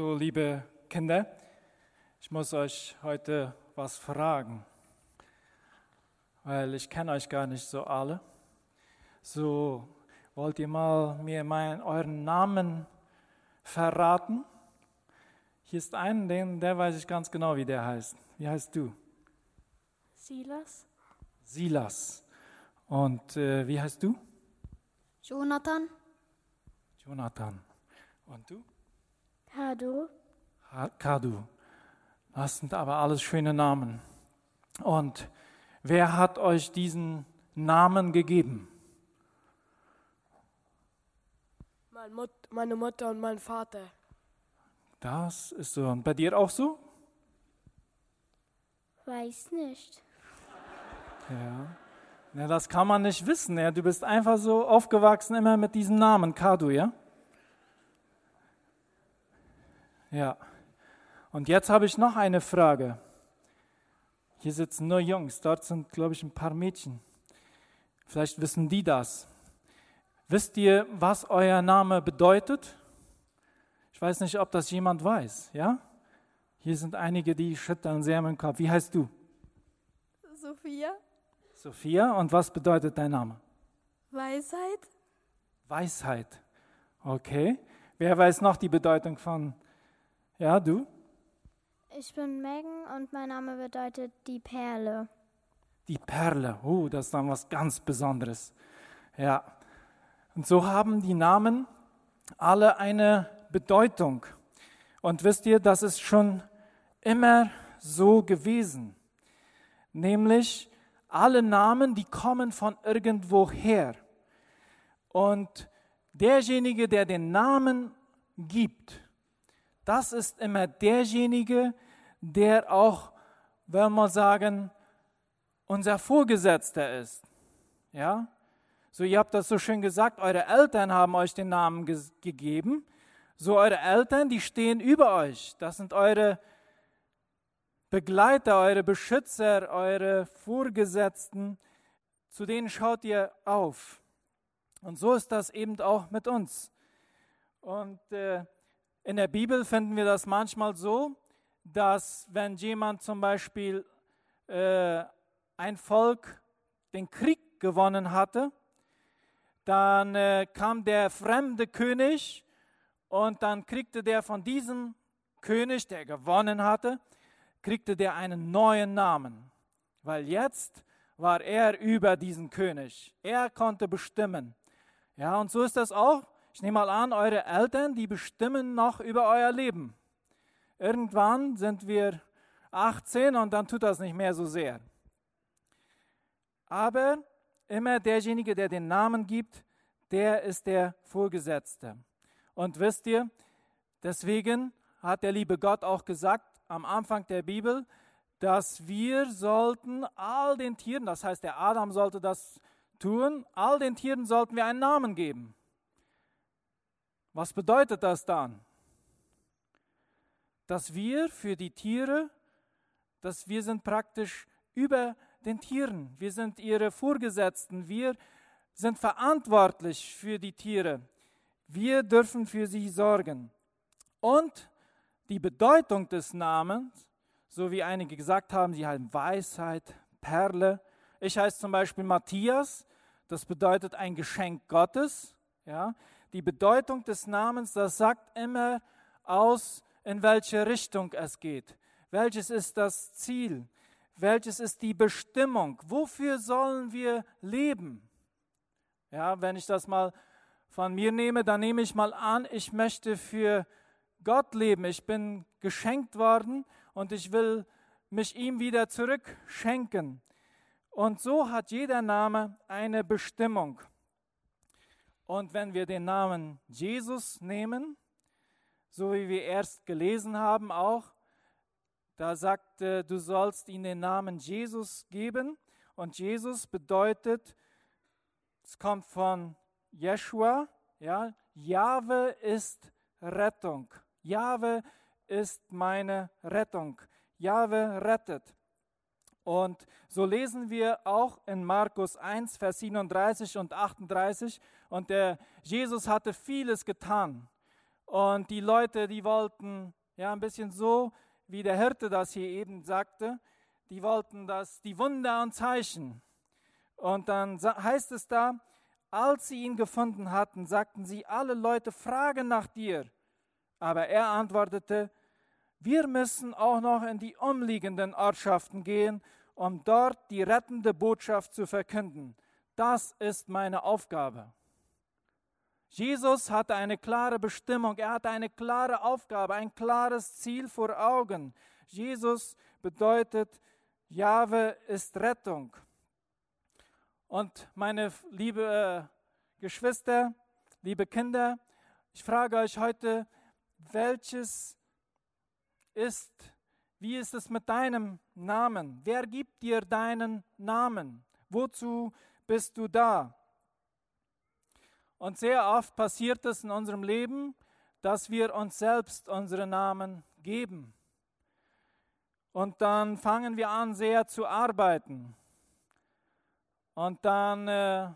So, liebe Kinder, ich muss euch heute was fragen, weil ich kenne euch gar nicht so alle. So, wollt ihr mal mir meinen, euren Namen verraten? Hier ist ein, den, der weiß ich ganz genau, wie der heißt. Wie heißt du? Silas, Silas. Und äh, wie heißt du? Jonathan, Jonathan. Und du? Kado, Ha- Kadu. Das sind aber alles schöne Namen. Und wer hat euch diesen Namen gegeben? Meine Mutter und mein Vater. Das ist so. Und bei dir auch so? weiß nicht. Ja. ja das kann man nicht wissen. Ja. Du bist einfach so aufgewachsen immer mit diesem Namen, Kadu, ja? Ja. Und jetzt habe ich noch eine Frage. Hier sitzen nur Jungs, dort sind, glaube ich, ein paar Mädchen. Vielleicht wissen die das. Wisst ihr, was euer Name bedeutet? Ich weiß nicht, ob das jemand weiß, ja? Hier sind einige, die schütteln sehr mit dem Kopf. Wie heißt du? Sophia, Sophia. Und was bedeutet dein Name? Weisheit, Weisheit. Okay. Wer weiß noch die Bedeutung von, ja, du? Ich bin Megan und mein Name bedeutet die Perle. Die Perle. Oh, das ist dann was ganz Besonderes. Ja. Und so haben die Namen alle eine Bedeutung. Und wisst ihr, das ist schon immer so gewesen. Nämlich alle Namen, die kommen von irgendwoher. Und derjenige, der den Namen gibt, das ist immer derjenige, der auch, wenn wir sagen, unser Vorgesetzter ist. Ja? So, ihr habt das so schön gesagt, eure Eltern haben euch den Namen ge gegeben. So, eure Eltern, die stehen über euch. Das sind eure Begleiter, eure Beschützer, eure Vorgesetzten. Zu denen schaut ihr auf. Und so ist das eben auch mit uns. Und äh, in der Bibel finden wir das manchmal so, dass wenn jemand zum Beispiel äh, ein Volk den Krieg gewonnen hatte, dann äh, kam der fremde König und dann kriegte der von diesem König, der gewonnen hatte, kriegte der einen neuen Namen, weil jetzt war er über diesen König. Er konnte bestimmen. Ja, und so ist das auch. Ich nehme mal an, eure Eltern, die bestimmen noch über euer Leben. Irgendwann sind wir 18 und dann tut das nicht mehr so sehr. Aber immer derjenige, der den Namen gibt, der ist der Vorgesetzte. Und wisst ihr, deswegen hat der liebe Gott auch gesagt am Anfang der Bibel, dass wir sollten all den Tieren, das heißt der Adam sollte das tun, all den Tieren sollten wir einen Namen geben. Was bedeutet das dann? Dass wir für die Tiere, dass wir sind praktisch über den Tieren, wir sind ihre Vorgesetzten, wir sind verantwortlich für die Tiere, wir dürfen für sie sorgen. Und die Bedeutung des Namens, so wie einige gesagt haben, sie heißen Weisheit, Perle. Ich heiße zum Beispiel Matthias, das bedeutet ein Geschenk Gottes. Ja? Die Bedeutung des Namens, das sagt immer aus, in welche Richtung es geht. Welches ist das Ziel? Welches ist die Bestimmung? Wofür sollen wir leben? Ja, wenn ich das mal von mir nehme, dann nehme ich mal an, ich möchte für Gott leben. Ich bin geschenkt worden und ich will mich ihm wieder zurückschenken. Und so hat jeder Name eine Bestimmung. Und wenn wir den Namen Jesus nehmen, so wie wir erst gelesen haben auch, da sagt, du sollst ihm den Namen Jesus geben. Und Jesus bedeutet, es kommt von Jeshua, ja, Jahwe ist Rettung. Jahwe ist meine Rettung. Jahwe rettet. Und so lesen wir auch in Markus 1, Vers 37 und 38. Und der Jesus hatte vieles getan. Und die Leute, die wollten ja ein bisschen so, wie der Hirte das hier eben sagte, die wollten das, die Wunder und Zeichen. Und dann heißt es da, als sie ihn gefunden hatten, sagten sie, alle Leute fragen nach dir. Aber er antwortete, wir müssen auch noch in die umliegenden Ortschaften gehen, um dort die rettende Botschaft zu verkünden. Das ist meine Aufgabe. Jesus hatte eine klare Bestimmung, er hatte eine klare Aufgabe, ein klares Ziel vor Augen. Jesus bedeutet, Jahwe ist Rettung. Und meine liebe äh, Geschwister, liebe Kinder, ich frage euch heute, welches ist, wie ist es mit deinem Namen? Wer gibt dir deinen Namen? Wozu bist du da? Und sehr oft passiert es in unserem Leben, dass wir uns selbst unsere Namen geben. Und dann fangen wir an, sehr zu arbeiten. Und dann äh,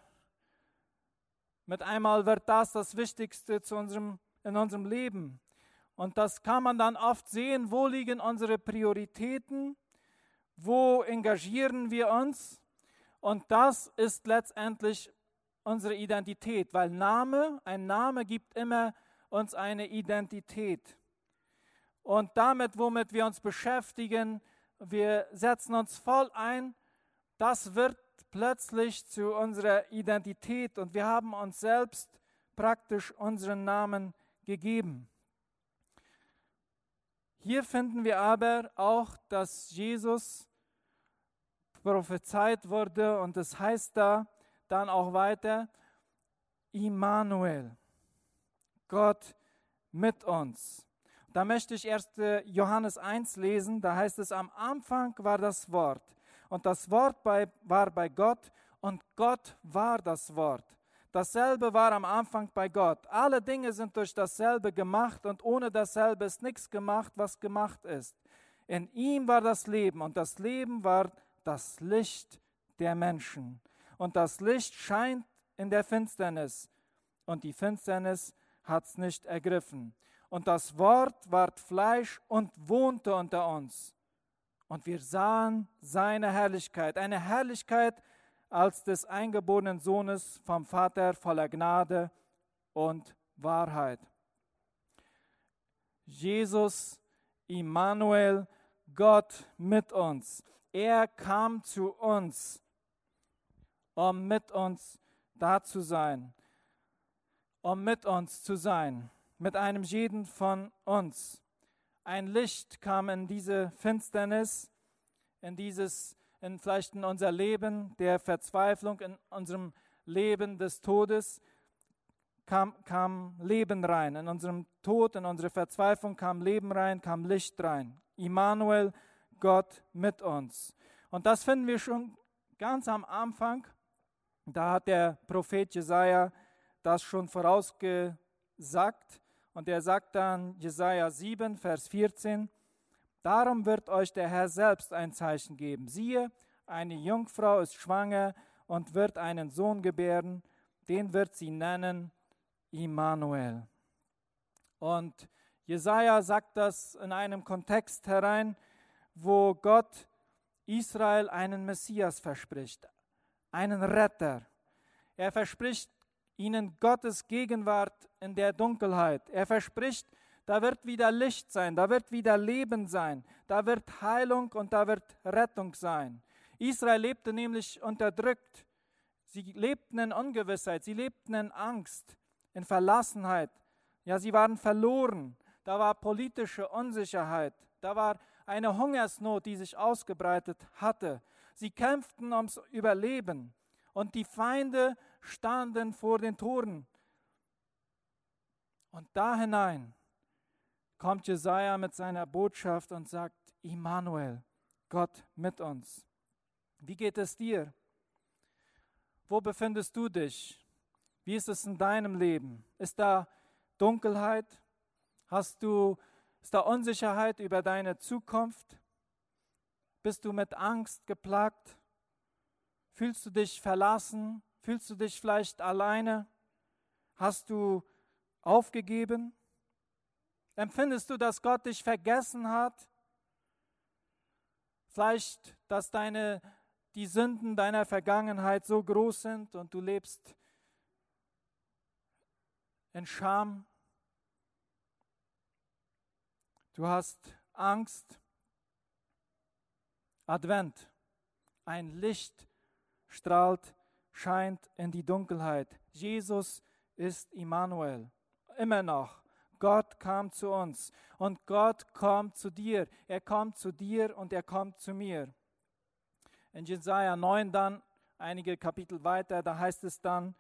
mit einmal wird das das Wichtigste zu unserem, in unserem Leben. Und das kann man dann oft sehen, wo liegen unsere Prioritäten, wo engagieren wir uns. Und das ist letztendlich unsere Identität, weil Name, ein Name gibt immer uns eine Identität. Und damit, womit wir uns beschäftigen, wir setzen uns voll ein, das wird plötzlich zu unserer Identität und wir haben uns selbst praktisch unseren Namen gegeben. Hier finden wir aber auch, dass Jesus prophezeit wurde und es das heißt da, dann auch weiter, Immanuel, Gott mit uns. Da möchte ich 1. Johannes 1 lesen, da heißt es, am Anfang war das Wort und das Wort bei, war bei Gott und Gott war das Wort. Dasselbe war am Anfang bei Gott. Alle Dinge sind durch dasselbe gemacht und ohne dasselbe ist nichts gemacht, was gemacht ist. In ihm war das Leben und das Leben war das Licht der Menschen und das Licht scheint in der Finsternis und die Finsternis hat es nicht ergriffen. Und das Wort ward Fleisch und wohnte unter uns. Und wir sahen seine Herrlichkeit, eine Herrlichkeit als des eingeborenen Sohnes vom Vater voller Gnade und Wahrheit. Jesus, Immanuel, Gott mit uns. Er kam zu uns um mit uns da zu sein, um mit uns zu sein, mit einem jeden von uns. Ein Licht kam in diese Finsternis, in dieses, in vielleicht in unser Leben der Verzweiflung, in unserem Leben des Todes, kam, kam Leben rein. In unserem Tod, in unsere Verzweiflung kam Leben rein, kam Licht rein. Immanuel, Gott mit uns. Und das finden wir schon ganz am Anfang da hat der Prophet Jesaja das schon vorausgesagt. Und er sagt dann, Jesaja 7, Vers 14, Darum wird euch der Herr selbst ein Zeichen geben. Siehe, eine Jungfrau ist schwanger und wird einen Sohn gebären, den wird sie nennen Immanuel. Und Jesaja sagt das in einem Kontext herein, wo Gott Israel einen Messias verspricht, einen Retter. Er verspricht ihnen Gottes Gegenwart in der Dunkelheit. Er verspricht, da wird wieder Licht sein, da wird wieder Leben sein, da wird Heilung und da wird Rettung sein. Israel lebte nämlich unterdrückt. Sie lebten in Ungewissheit, sie lebten in Angst, in Verlassenheit. Ja, sie waren verloren. Da war politische Unsicherheit. Da war eine Hungersnot, die sich ausgebreitet hatte. Sie kämpften ums Überleben und die Feinde standen vor den Toren. Und da hinein kommt Jesaja mit seiner Botschaft und sagt: Immanuel, Gott mit uns. Wie geht es dir? Wo befindest du dich? Wie ist es in deinem Leben? Ist da Dunkelheit? Hast du ist da Unsicherheit über deine Zukunft? Bist du mit Angst geplagt? Fühlst du dich verlassen? Fühlst du dich vielleicht alleine? Hast du aufgegeben? Empfindest du, dass Gott dich vergessen hat? Vielleicht, dass deine, die Sünden deiner Vergangenheit so groß sind und du lebst in Scham. Du hast Angst. Advent. Ein Licht strahlt, scheint in die Dunkelheit. Jesus ist Immanuel. Immer noch. Gott kam zu uns und Gott kommt zu dir. Er kommt zu dir und er kommt zu mir. In Jesaja 9 dann, einige Kapitel weiter, da heißt es dann,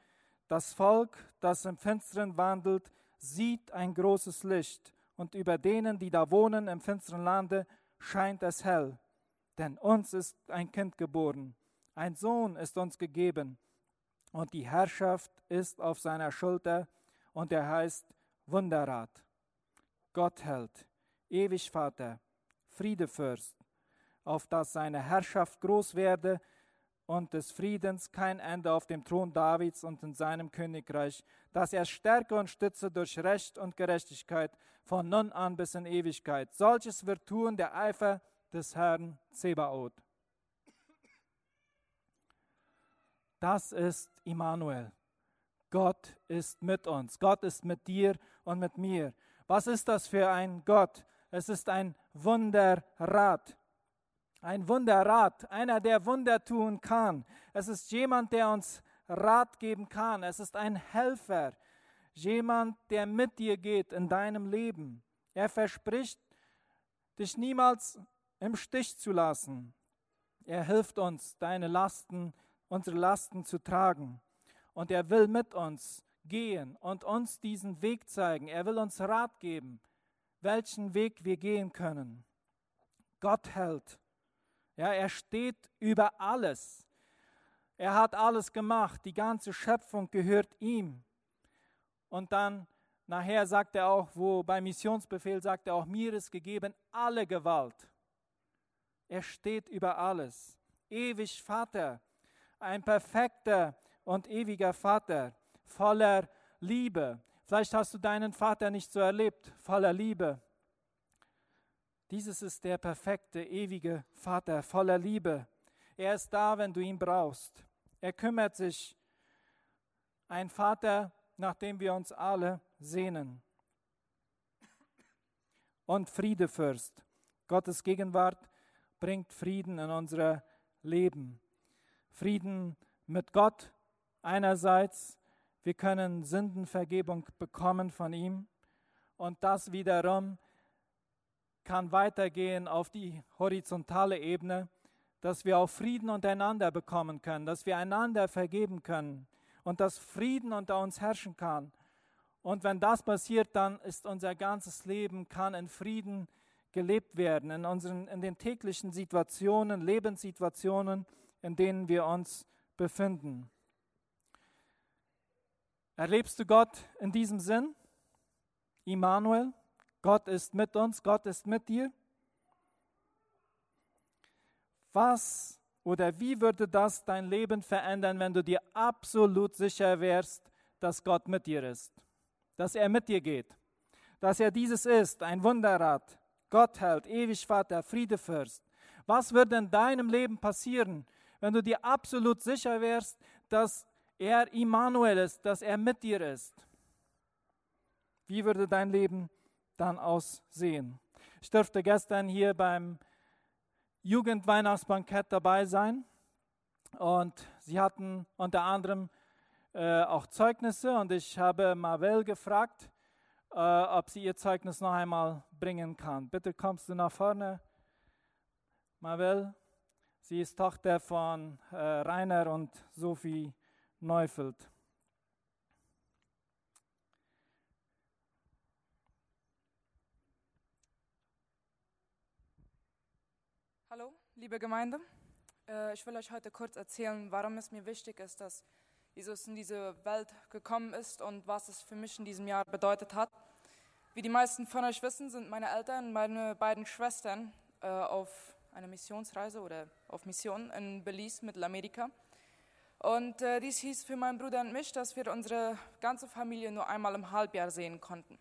das Volk, das im Finsteren wandelt, sieht ein großes Licht und über denen, die da wohnen im finsteren Lande, scheint es hell. Denn uns ist ein Kind geboren, ein Sohn ist uns gegeben. Und die Herrschaft ist auf seiner Schulter und er heißt Wunderrat, Gottheld, ewig Vater, Friedefürst, auf dass seine Herrschaft groß werde und des Friedens kein Ende auf dem Thron Davids und in seinem Königreich, dass er stärke und stütze durch Recht und Gerechtigkeit von nun an bis in Ewigkeit. Solches wird tun der Eifer des Herrn Zebaoth. Das ist Immanuel. Gott ist mit uns. Gott ist mit dir und mit mir. Was ist das für ein Gott? Es ist ein Wunderrat. Ein Wunderrat, einer, der Wunder tun kann. Es ist jemand, der uns Rat geben kann. Es ist ein Helfer, jemand, der mit dir geht in deinem Leben. Er verspricht, dich niemals im Stich zu lassen. Er hilft uns, deine Lasten, unsere Lasten zu tragen. Und er will mit uns gehen und uns diesen Weg zeigen. Er will uns Rat geben, welchen Weg wir gehen können. Gott hält. Ja, er steht über alles. Er hat alles gemacht. Die ganze Schöpfung gehört ihm. Und dann nachher sagt er auch, wo beim Missionsbefehl sagt er auch, mir ist gegeben alle Gewalt. Er steht über alles. Ewig Vater, ein perfekter und ewiger Vater voller Liebe. Vielleicht hast du deinen Vater nicht so erlebt, voller Liebe. Dieses ist der perfekte, ewige Vater voller Liebe. Er ist da, wenn du ihn brauchst. Er kümmert sich. Ein Vater, nach dem wir uns alle sehnen. Und Friedefürst. Gottes Gegenwart bringt Frieden in unser Leben. Frieden mit Gott einerseits wir können Sündenvergebung bekommen von ihm und das wiederum kann weitergehen auf die horizontale Ebene, dass wir auch Frieden untereinander bekommen können, dass wir einander vergeben können und dass Frieden unter uns herrschen kann. Und wenn das passiert, dann ist unser ganzes Leben kann in Frieden gelebt werden, in, unseren, in den täglichen Situationen, Lebenssituationen, in denen wir uns befinden. Erlebst du Gott in diesem Sinn? Immanuel, Gott ist mit uns, Gott ist mit dir. Was oder wie würde das dein Leben verändern, wenn du dir absolut sicher wärst, dass Gott mit dir ist, dass er mit dir geht, dass er dieses ist, ein Wunderrad, Gott hält, ewig Vater, Friedefürst. Was würde in deinem Leben passieren, wenn du dir absolut sicher wärst, dass er Immanuel ist, dass er mit dir ist, wie würde dein Leben dann aussehen? Ich durfte gestern hier beim Jugendweihnachtsbankett dabei sein und sie hatten unter anderem äh, auch Zeugnisse und ich habe Marvel gefragt, äh, ob sie ihr Zeugnis noch einmal bringen kann. Bitte kommst du nach vorne, Marvel. Sie ist Tochter von äh, Rainer und Sophie Neufeld. Liebe Gemeinde. Äh, ich will euch heute kurz erzählen, warum es mir wichtig ist, dass Jesus in diese Welt gekommen ist und was es für mich in diesem Jahr bedeutet hat. Wie die meisten von euch wissen, sind meine Eltern meine beiden Schwestern äh, auf einer Missionsreise oder auf Mission in Belize, Mittelamerika. Und äh, dies hieß für meinen Bruder und mich, dass wir unsere ganze Familie nur einmal im Halbjahr sehen konnten.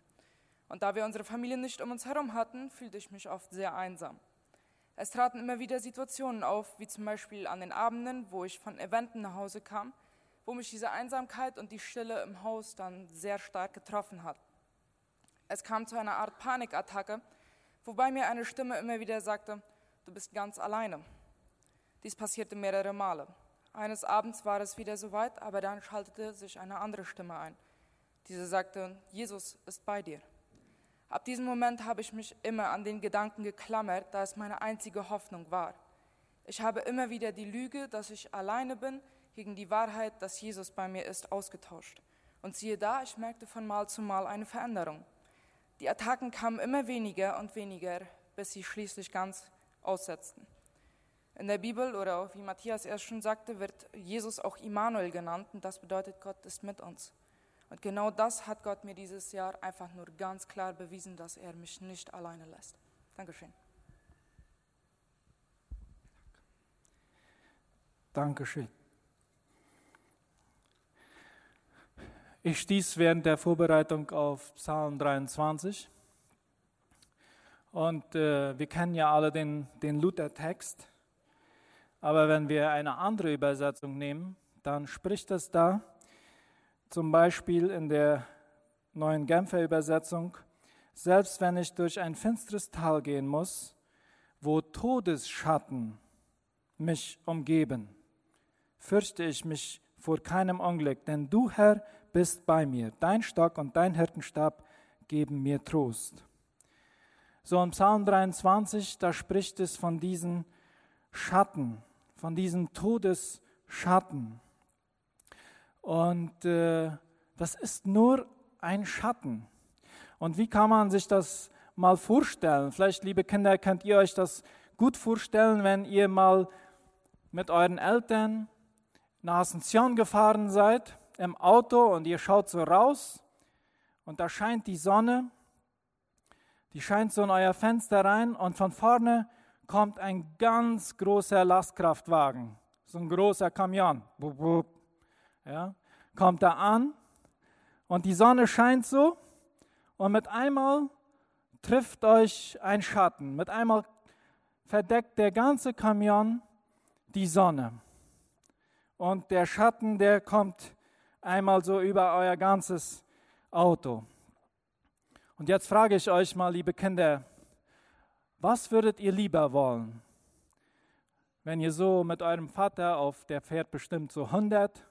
Und da wir unsere Familie nicht um uns herum hatten, fühlte ich mich oft sehr einsam. Es traten immer wieder Situationen auf, wie zum Beispiel an den Abenden, wo ich von Eventen nach Hause kam, wo mich diese Einsamkeit und die Stille im Haus dann sehr stark getroffen hat. Es kam zu einer Art Panikattacke, wobei mir eine Stimme immer wieder sagte, du bist ganz alleine. Dies passierte mehrere Male. Eines Abends war es wieder soweit, aber dann schaltete sich eine andere Stimme ein. Diese sagte, Jesus ist bei dir. Ab diesem Moment habe ich mich immer an den Gedanken geklammert, da es meine einzige Hoffnung war. Ich habe immer wieder die Lüge, dass ich alleine bin, gegen die Wahrheit, dass Jesus bei mir ist, ausgetauscht. Und siehe da, ich merkte von Mal zu Mal eine Veränderung. Die Attacken kamen immer weniger und weniger, bis sie schließlich ganz aussetzten. In der Bibel oder wie Matthias erst schon sagte, wird Jesus auch Immanuel genannt und das bedeutet, Gott ist mit uns. Und genau das hat Gott mir dieses Jahr einfach nur ganz klar bewiesen, dass er mich nicht alleine lässt. Dankeschön. Dankeschön. Ich stieß während der Vorbereitung auf Psalm 23. Und äh, wir kennen ja alle den, den Luther-Text. Aber wenn wir eine andere Übersetzung nehmen, dann spricht es da zum Beispiel in der neuen Genfer Übersetzung, selbst wenn ich durch ein finsteres Tal gehen muss, wo Todesschatten mich umgeben, fürchte ich mich vor keinem Unglück, denn du, Herr, bist bei mir. Dein Stock und dein Hirtenstab geben mir Trost. So im Psalm 23, da spricht es von diesen Schatten, von diesen Todesschatten. Und äh, das ist nur ein Schatten. Und wie kann man sich das mal vorstellen? Vielleicht, liebe Kinder, könnt ihr euch das gut vorstellen, wenn ihr mal mit euren Eltern nach Asunción gefahren seid im Auto und ihr schaut so raus und da scheint die Sonne, die scheint so in euer Fenster rein und von vorne kommt ein ganz großer Lastkraftwagen, so ein großer Kamion. Ja, kommt da an und die Sonne scheint so und mit einmal trifft euch ein Schatten. Mit einmal verdeckt der ganze Kamion die Sonne. Und der Schatten, der kommt einmal so über euer ganzes Auto. Und jetzt frage ich euch mal, liebe Kinder, was würdet ihr lieber wollen? Wenn ihr so mit eurem Vater auf, der fährt bestimmt so 100,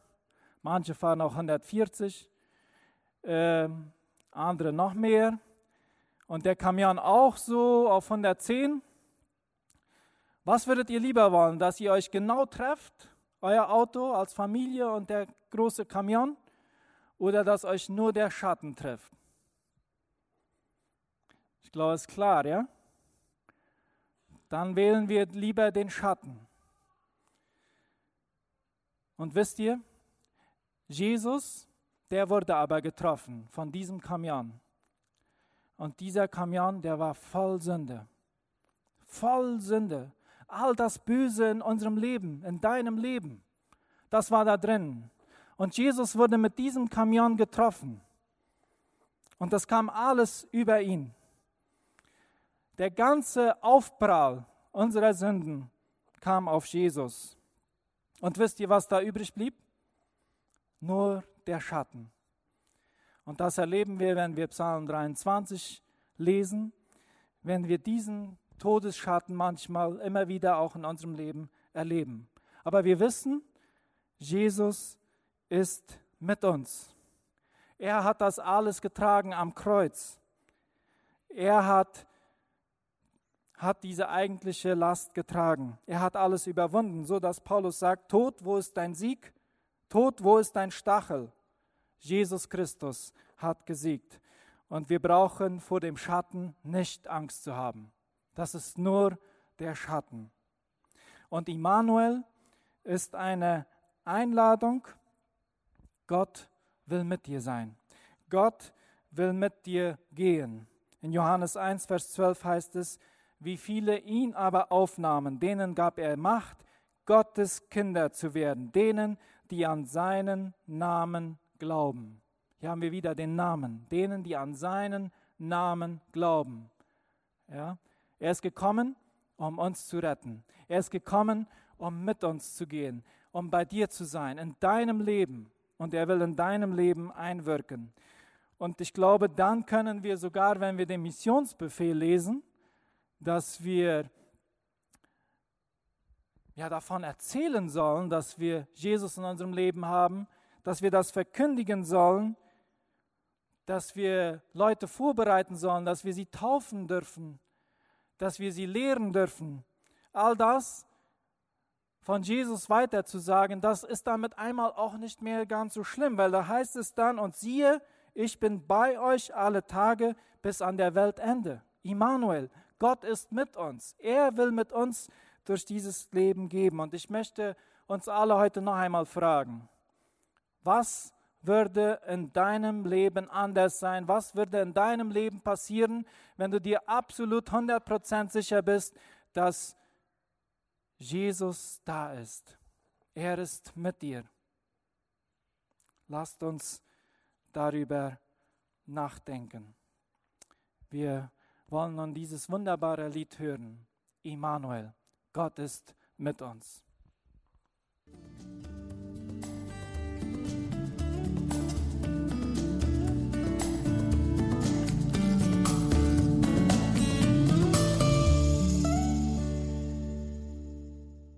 manche fahren auch 140, äh, andere noch mehr. Und der Kamion auch so auf 110. Was würdet ihr lieber wollen, dass ihr euch genau trefft, euer Auto als Familie und der große Kamion, oder dass euch nur der Schatten trifft? Ich glaube, es ist klar, ja? dann wählen wir lieber den Schatten. Und wisst ihr, Jesus, der wurde aber getroffen von diesem Kamion. Und dieser Kamion, der war voll Sünde. Voll Sünde. All das Böse in unserem Leben, in deinem Leben, das war da drin. Und Jesus wurde mit diesem Kamion getroffen. Und das kam alles über ihn. Der ganze Aufprall unserer Sünden kam auf Jesus. Und wisst ihr, was da übrig blieb? Nur der Schatten. Und das erleben wir, wenn wir Psalm 23 lesen, wenn wir diesen Todesschatten manchmal immer wieder auch in unserem Leben erleben. Aber wir wissen, Jesus ist mit uns. Er hat das alles getragen am Kreuz. Er hat hat diese eigentliche Last getragen. Er hat alles überwunden, so dass Paulus sagt, Tod, wo ist dein Sieg? Tod, wo ist dein Stachel? Jesus Christus hat gesiegt. Und wir brauchen vor dem Schatten nicht Angst zu haben. Das ist nur der Schatten. Und Immanuel ist eine Einladung. Gott will mit dir sein. Gott will mit dir gehen. In Johannes 1, Vers 12 heißt es, wie viele ihn aber aufnahmen, denen gab er Macht, Gottes Kinder zu werden, denen, die an seinen Namen glauben. Hier haben wir wieder den Namen, denen, die an seinen Namen glauben. Ja? Er ist gekommen, um uns zu retten. Er ist gekommen, um mit uns zu gehen, um bei dir zu sein, in deinem Leben. Und er will in deinem Leben einwirken. Und ich glaube, dann können wir sogar, wenn wir den Missionsbefehl lesen, dass wir ja, davon erzählen sollen, dass wir Jesus in unserem Leben haben, dass wir das verkündigen sollen, dass wir Leute vorbereiten sollen, dass wir sie taufen dürfen, dass wir sie lehren dürfen. All das von Jesus weiter zu sagen, das ist damit einmal auch nicht mehr ganz so schlimm, weil da heißt es dann, und siehe, ich bin bei euch alle Tage bis an der Weltende. Immanuel, Gott ist mit uns. Er will mit uns durch dieses Leben geben. Und ich möchte uns alle heute noch einmal fragen, was würde in deinem Leben anders sein? Was würde in deinem Leben passieren, wenn du dir absolut 100% sicher bist, dass Jesus da ist? Er ist mit dir. Lasst uns darüber nachdenken. Wir wollen nun dieses wunderbare Lied hören. Immanuel, Gott ist mit uns.